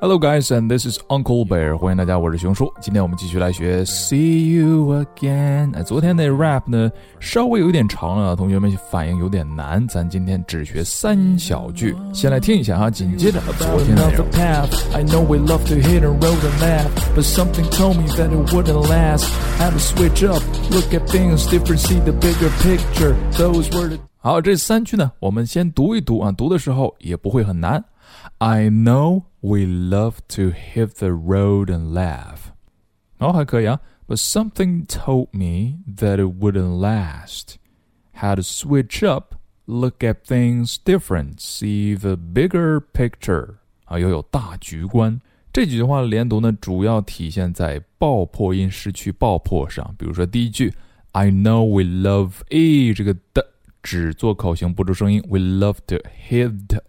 Hello guys, and this is Uncle Bear。欢迎大家，我是熊叔。今天我们继续来学 See You Again。哎，昨天那 rap 呢稍微有点长了，同学们反应有点难。咱今天只学三小句，先来听一下哈。紧接着昨天的内容。好，这三句呢，我们先读一读啊，读的时候也不会很难。I know we love to hit the road and laugh. 哦，还可以啊。But something told me that it wouldn't last. Had to switch up, look at things different, see the bigger picture. 啊，要有大局观。这几句话的连读呢，主要体现在爆破音失去爆破上。比如说第一句，I know we love a 这个的只做口型不出声音，we love to hit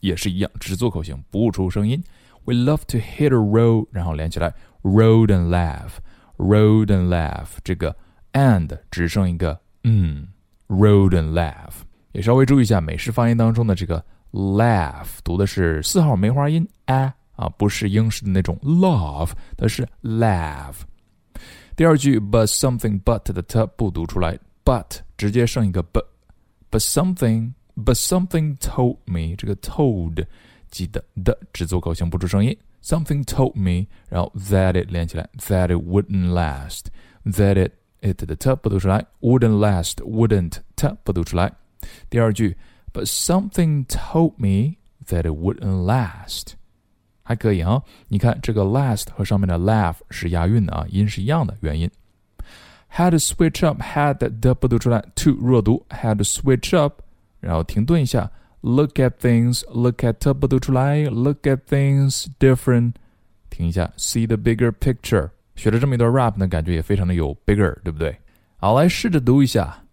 也是一样，只做口型，不出声音。We love to hit a road，然后连起来，road and laugh，road and laugh。这个 and 只剩一个嗯，road and laugh。也稍微注意一下美式发音当中的这个 laugh，读的是四号梅花音 a 啊，不是英式的那种 love，它是 laugh。第二句，but something but 的 t 不读出来，but 直接剩一个 but，but something。But something told me，这个 told 记得的只做口型不出声音。Something told me，然后 that it 连起来，that it wouldn't last，that it it 的 t 不读出来，wouldn't last，wouldn't t 不读出来。第二句，But something told me that it wouldn't last，还可以啊。你看这个 last 和上面的 laugh 是押韵的啊，音是一样的元音。Had to switch up，had 的不读出来，to 弱读，had to switch up。 然后停顿一下，look at things，look at 不读出来，look at things different，停一下，see the bigger picture。学了这么一段 rap 呢，感觉也非常的有 bigger，对不对？好，来试着读一下。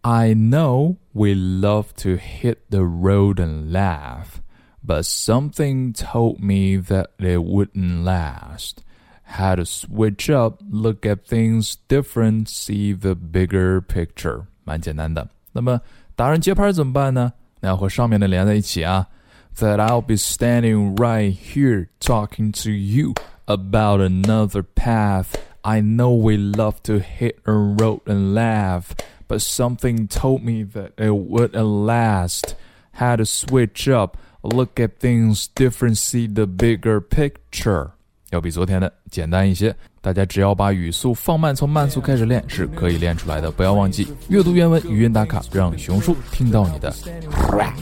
I know we love to hit the road and laugh, but something told me that it wouldn't last. Had to switch up, look at things different, see the bigger picture. 蛮简单的。 那么打人节拍怎么办呢？那要和上面的连在一起啊。That I'll be standing right here talking to you about another path. I know we love to hit a road and laugh, but something told me that it wouldn't last. Had to switch up, look at things different, see the bigger picture. 要比昨天的简单一些。大家只要把语速放慢，从慢速开始练是可以练出来的。不要忘记阅读原文、语音打卡，让熊叔听到你的 rap。